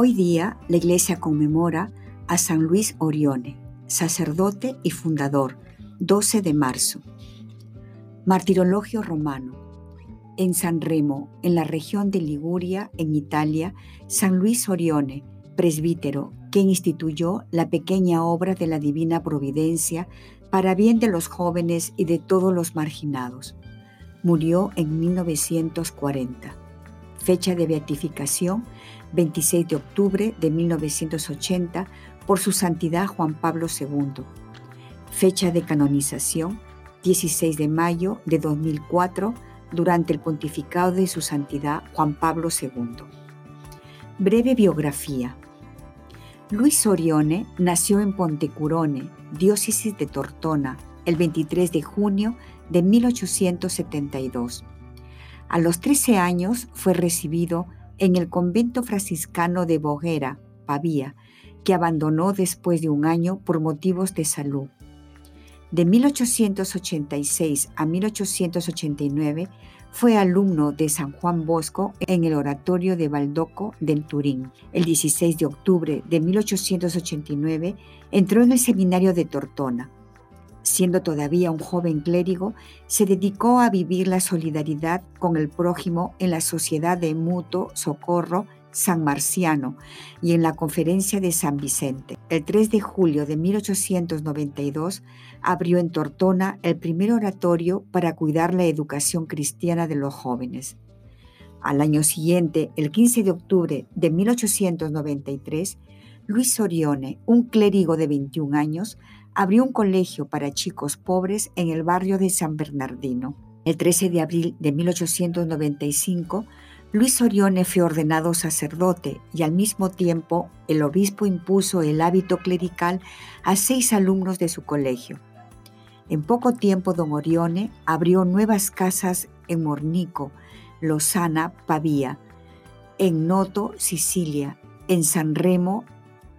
Hoy día la iglesia conmemora a San Luis Orione, sacerdote y fundador, 12 de marzo. Martirologio romano. En San Remo, en la región de Liguria, en Italia, San Luis Orione, presbítero, que instituyó la pequeña obra de la Divina Providencia para bien de los jóvenes y de todos los marginados. Murió en 1940. Fecha de beatificación 26 de octubre de 1980 por su santidad Juan Pablo II. Fecha de canonización 16 de mayo de 2004 durante el pontificado de su santidad Juan Pablo II. Breve biografía. Luis Orione nació en Pontecurone, diócesis de Tortona, el 23 de junio de 1872. A los 13 años fue recibido en el convento franciscano de Boguera, Pavía, que abandonó después de un año por motivos de salud. De 1886 a 1889 fue alumno de San Juan Bosco en el oratorio de Baldoco del Turín. El 16 de octubre de 1889 entró en el seminario de Tortona. Siendo todavía un joven clérigo, se dedicó a vivir la solidaridad con el prójimo en la Sociedad de Mutuo Socorro San Marciano y en la Conferencia de San Vicente. El 3 de julio de 1892 abrió en Tortona el primer oratorio para cuidar la educación cristiana de los jóvenes. Al año siguiente, el 15 de octubre de 1893, Luis Orione, un clérigo de 21 años, abrió un colegio para chicos pobres en el barrio de San Bernardino. El 13 de abril de 1895, Luis Orione fue ordenado sacerdote y al mismo tiempo el obispo impuso el hábito clerical a seis alumnos de su colegio. En poco tiempo don Orione abrió nuevas casas en Mornico, Lozana, Pavía, en Noto, Sicilia, en San Remo,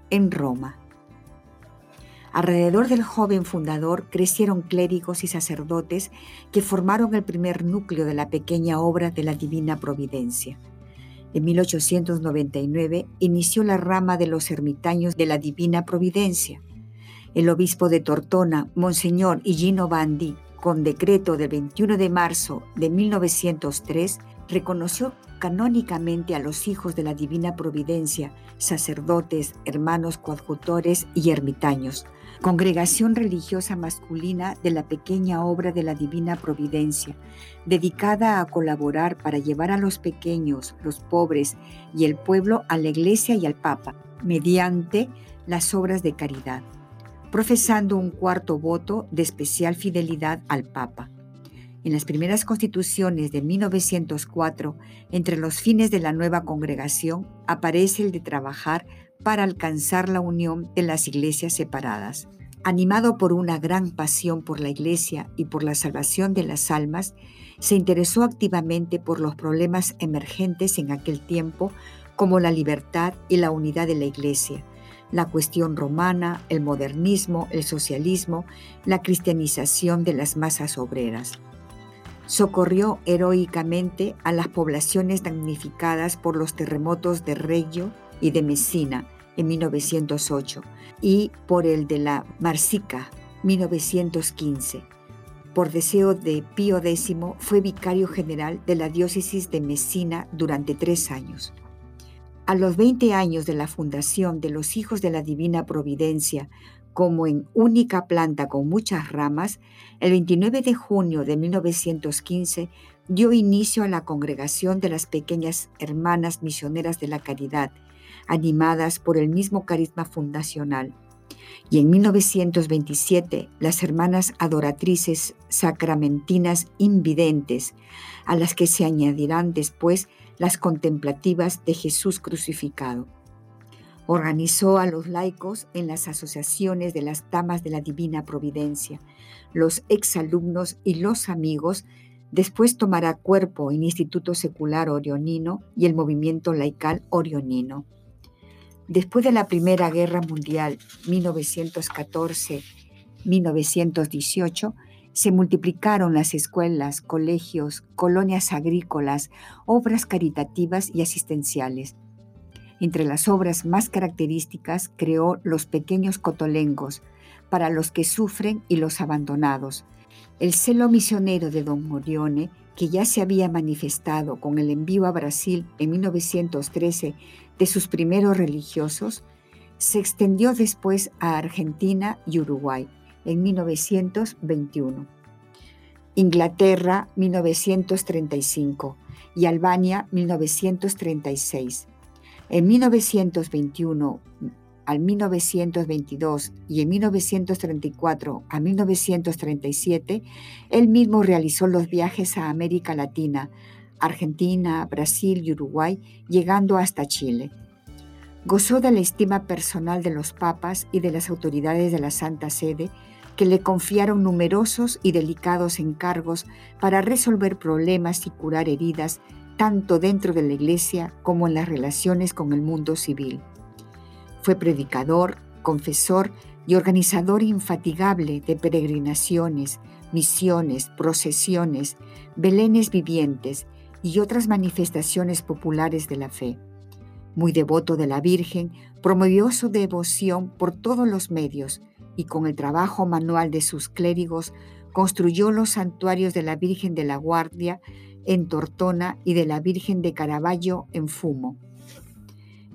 en Roma. Alrededor del joven fundador crecieron clérigos y sacerdotes que formaron el primer núcleo de la pequeña obra de la Divina Providencia. En 1899 inició la rama de los ermitaños de la Divina Providencia. El obispo de Tortona, Monseñor Higino Bandi, con decreto del 21 de marzo de 1903, reconoció canónicamente a los hijos de la Divina Providencia, sacerdotes, hermanos coadjutores y ermitaños, congregación religiosa masculina de la pequeña obra de la Divina Providencia, dedicada a colaborar para llevar a los pequeños, los pobres y el pueblo a la Iglesia y al Papa, mediante las obras de caridad, profesando un cuarto voto de especial fidelidad al Papa. En las primeras constituciones de 1904, entre los fines de la nueva congregación, aparece el de trabajar para alcanzar la unión de las iglesias separadas. Animado por una gran pasión por la iglesia y por la salvación de las almas, se interesó activamente por los problemas emergentes en aquel tiempo como la libertad y la unidad de la iglesia, la cuestión romana, el modernismo, el socialismo, la cristianización de las masas obreras. Socorrió heroicamente a las poblaciones damnificadas por los terremotos de Reggio, y de Messina en 1908 y por el de la Marsica 1915. Por deseo de Pío X fue vicario general de la diócesis de Messina durante tres años. A los 20 años de la fundación de los Hijos de la Divina Providencia, como en única planta con muchas ramas, el 29 de junio de 1915 dio inicio a la congregación de las pequeñas hermanas misioneras de la caridad, animadas por el mismo carisma fundacional. Y en 1927, las hermanas adoratrices sacramentinas invidentes, a las que se añadirán después las contemplativas de Jesús crucificado. Organizó a los laicos en las asociaciones de las Damas de la Divina Providencia, los exalumnos y los amigos. Después tomará cuerpo en Instituto Secular Orionino y el Movimiento Laical Orionino. Después de la Primera Guerra Mundial, 1914-1918, se multiplicaron las escuelas, colegios, colonias agrícolas, obras caritativas y asistenciales. Entre las obras más características creó los pequeños cotolengos para los que sufren y los abandonados. El celo misionero de don Morione, que ya se había manifestado con el envío a Brasil en 1913 de sus primeros religiosos, se extendió después a Argentina y Uruguay en 1921. Inglaterra 1935 y Albania 1936. En 1921 al 1922 y en 1934 a 1937, él mismo realizó los viajes a América Latina, Argentina, Brasil y Uruguay, llegando hasta Chile. Gozó de la estima personal de los papas y de las autoridades de la Santa Sede, que le confiaron numerosos y delicados encargos para resolver problemas y curar heridas tanto dentro de la Iglesia como en las relaciones con el mundo civil. Fue predicador, confesor y organizador infatigable de peregrinaciones, misiones, procesiones, belenes vivientes y otras manifestaciones populares de la fe. Muy devoto de la Virgen, promovió su devoción por todos los medios y con el trabajo manual de sus clérigos construyó los santuarios de la Virgen de la Guardia en Tortona y de la Virgen de Caravaggio en Fumo.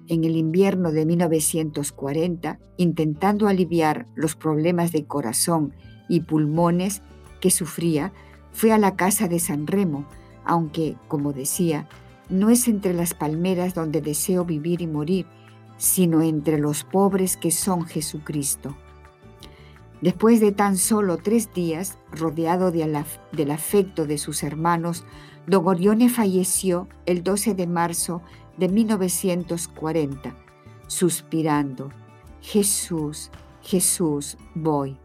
En el invierno de 1940, intentando aliviar los problemas de corazón y pulmones que sufría, fue a la casa de San Remo, aunque, como decía, no es entre las palmeras donde deseo vivir y morir, sino entre los pobres que son Jesucristo. Después de tan solo tres días, rodeado del afecto de sus hermanos, Don Orione falleció el 12 de marzo de 1940, suspirando, Jesús, Jesús, voy.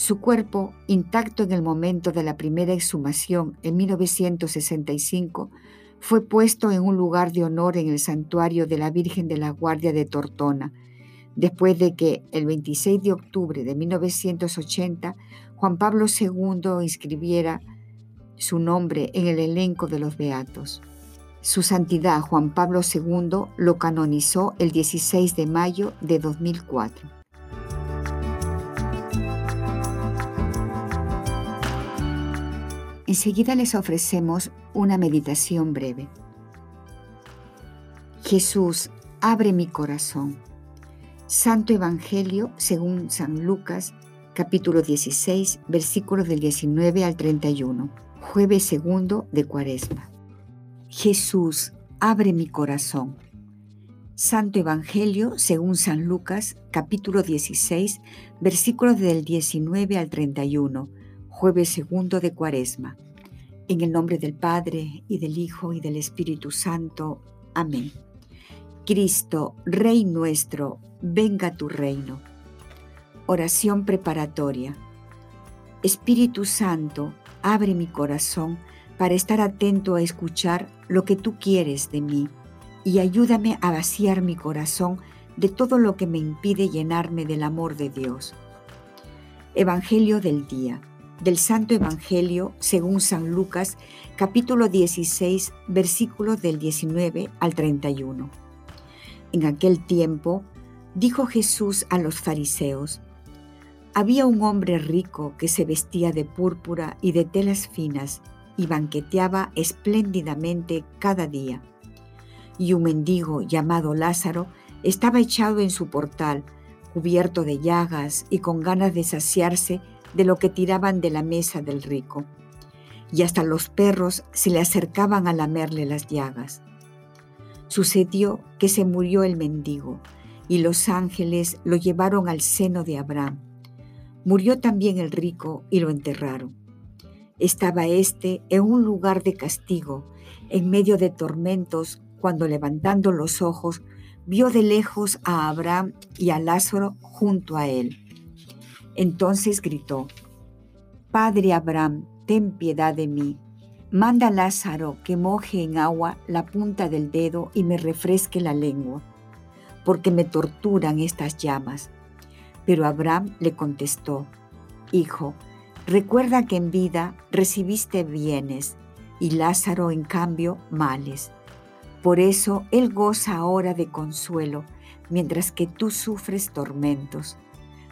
Su cuerpo, intacto en el momento de la primera exhumación en 1965, fue puesto en un lugar de honor en el santuario de la Virgen de la Guardia de Tortona, después de que el 26 de octubre de 1980 Juan Pablo II inscribiera su nombre en el elenco de los beatos. Su santidad Juan Pablo II lo canonizó el 16 de mayo de 2004. Enseguida les ofrecemos una meditación breve. Jesús, abre mi corazón. Santo Evangelio según San Lucas, capítulo 16, versículos del 19 al 31 jueves segundo de Cuaresma. Jesús, abre mi corazón. Santo Evangelio según San Lucas, capítulo 16, versículos del 19 al 31, jueves segundo de Cuaresma. En el nombre del Padre, y del Hijo, y del Espíritu Santo. Amén. Cristo, Rey nuestro, venga tu reino. Oración preparatoria. Espíritu Santo, abre mi corazón para estar atento a escuchar lo que tú quieres de mí y ayúdame a vaciar mi corazón de todo lo que me impide llenarme del amor de Dios. Evangelio del día. Del Santo Evangelio según San Lucas, capítulo 16, versículos del 19 al 31. En aquel tiempo, dijo Jesús a los fariseos, había un hombre rico que se vestía de púrpura y de telas finas y banqueteaba espléndidamente cada día. Y un mendigo llamado Lázaro estaba echado en su portal, cubierto de llagas y con ganas de saciarse de lo que tiraban de la mesa del rico. Y hasta los perros se le acercaban a lamerle las llagas. Sucedió que se murió el mendigo y los ángeles lo llevaron al seno de Abraham Murió también el rico y lo enterraron. Estaba éste en un lugar de castigo, en medio de tormentos, cuando levantando los ojos vio de lejos a Abraham y a Lázaro junto a él. Entonces gritó, Padre Abraham, ten piedad de mí. Manda a Lázaro que moje en agua la punta del dedo y me refresque la lengua, porque me torturan estas llamas. Pero Abraham le contestó, Hijo, recuerda que en vida recibiste bienes y Lázaro en cambio males. Por eso Él goza ahora de consuelo, mientras que tú sufres tormentos.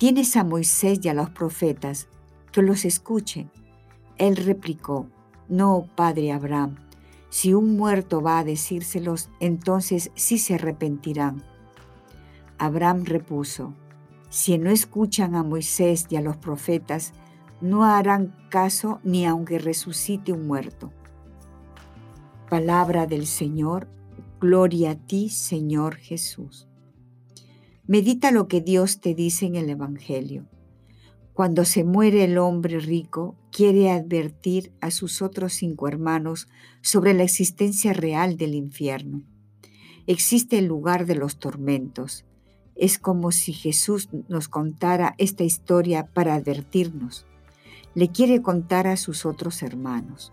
Tienes a Moisés y a los profetas, que los escuchen. Él replicó, No, padre Abraham, si un muerto va a decírselos, entonces sí se arrepentirán. Abraham repuso, Si no escuchan a Moisés y a los profetas, no harán caso ni aunque resucite un muerto. Palabra del Señor, gloria a ti, Señor Jesús. Medita lo que Dios te dice en el Evangelio. Cuando se muere el hombre rico, quiere advertir a sus otros cinco hermanos sobre la existencia real del infierno. Existe el lugar de los tormentos. Es como si Jesús nos contara esta historia para advertirnos. Le quiere contar a sus otros hermanos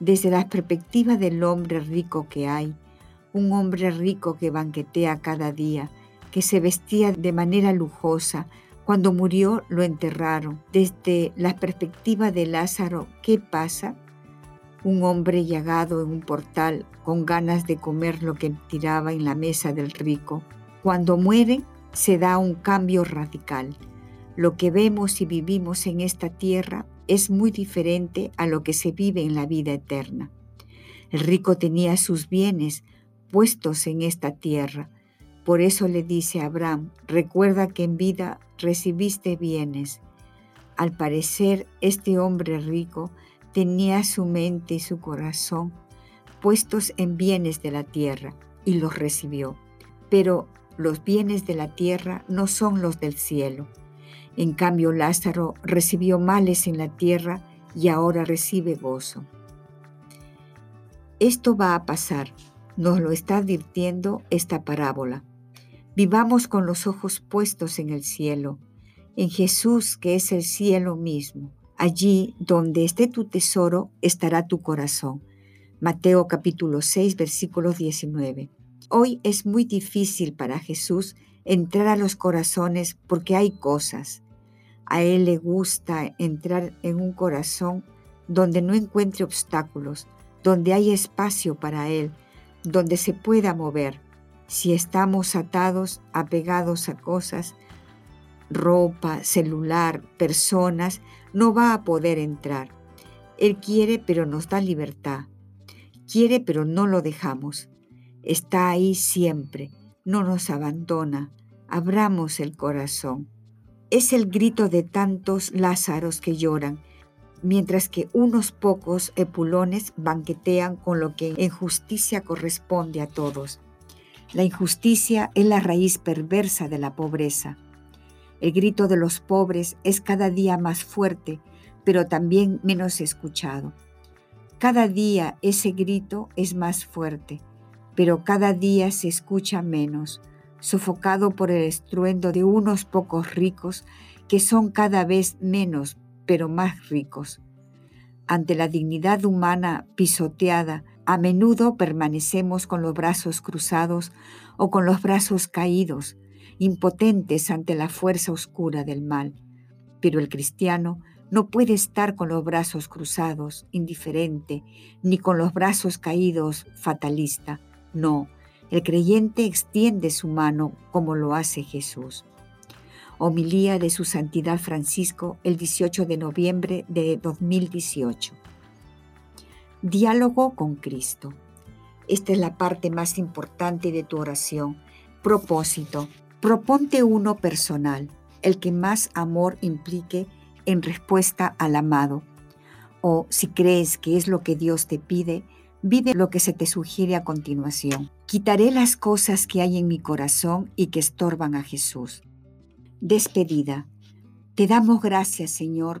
desde la perspectiva del hombre rico que hay, un hombre rico que banquetea cada día, que se vestía de manera lujosa, cuando murió lo enterraron. Desde la perspectiva de Lázaro, ¿qué pasa? Un hombre llagado en un portal con ganas de comer lo que tiraba en la mesa del rico. Cuando muere, se da un cambio radical. Lo que vemos y vivimos en esta tierra es muy diferente a lo que se vive en la vida eterna. El rico tenía sus bienes puestos en esta tierra. Por eso le dice a Abraham, recuerda que en vida recibiste bienes. Al parecer, este hombre rico tenía su mente y su corazón puestos en bienes de la tierra y los recibió. Pero los bienes de la tierra no son los del cielo. En cambio, Lázaro recibió males en la tierra y ahora recibe gozo. Esto va a pasar, nos lo está advirtiendo esta parábola. Vivamos con los ojos puestos en el cielo, en Jesús que es el cielo mismo. Allí donde esté tu tesoro estará tu corazón. Mateo capítulo 6 versículo 19. Hoy es muy difícil para Jesús entrar a los corazones porque hay cosas, a Él le gusta entrar en un corazón donde no encuentre obstáculos, donde hay espacio para Él, donde se pueda mover. Si estamos atados, apegados a cosas, ropa, celular, personas, no va a poder entrar. Él quiere, pero nos da libertad. Quiere, pero no lo dejamos. Está ahí siempre, no nos abandona. Abramos el corazón es el grito de tantos Lázaros que lloran, mientras que unos pocos epulones banquetean con lo que en justicia corresponde a todos. La injusticia es la raíz perversa de la pobreza. El grito de los pobres es cada día más fuerte, pero también menos escuchado. Cada día ese grito es más fuerte, pero cada día se escucha menos sofocado por el estruendo de unos pocos ricos que son cada vez menos, pero más ricos. Ante la dignidad humana pisoteada, a menudo permanecemos con los brazos cruzados o con los brazos caídos, impotentes ante la fuerza oscura del mal. Pero el cristiano no puede estar con los brazos cruzados, indiferente, ni con los brazos caídos, fatalista. No, el creyente extiende su mano como lo hace Jesús. Homilía de su Santidad Francisco el 18 de noviembre de 2018. Diálogo con Cristo. Esta es la parte más importante de tu oración. Propósito. Proponte uno personal, el que más amor implique en respuesta al amado. O si crees que es lo que Dios te pide, vive lo que se te sugiere a continuación. Quitaré las cosas que hay en mi corazón y que estorban a Jesús. Despedida. Te damos gracias, Señor,